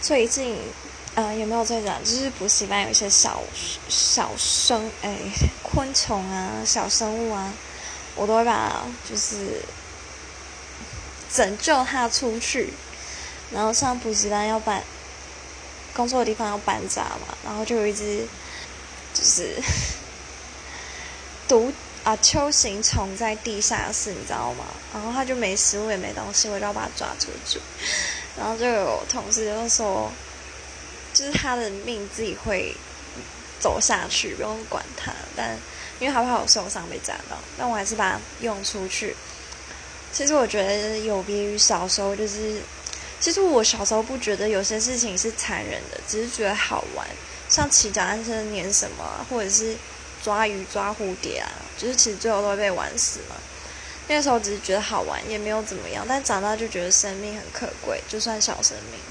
最近，呃，有没有在讲？就是补习班有一些小小生，哎，昆虫啊，小生物啊，我都会把就是拯救它出去。然后上补习班要搬工作的地方要搬家嘛，然后就有一只就是 毒啊秋行虫在地下室，你知道吗？然后它就没食物也没东西，我就要把它抓出去。然后就有同事就说，就是他的命自己会走下去，不用管他。但因为他怕我受伤被扎到，但我还是把它用出去。其实我觉得有别于小时候，就是其实我小时候不觉得有些事情是残忍的，只是觉得好玩，像骑脚踏车碾什么，或者是抓鱼抓蝴蝶啊，就是其实最后都会被玩死嘛。那时候只是觉得好玩，也没有怎么样。但长大就觉得生命很可贵，就算小生命。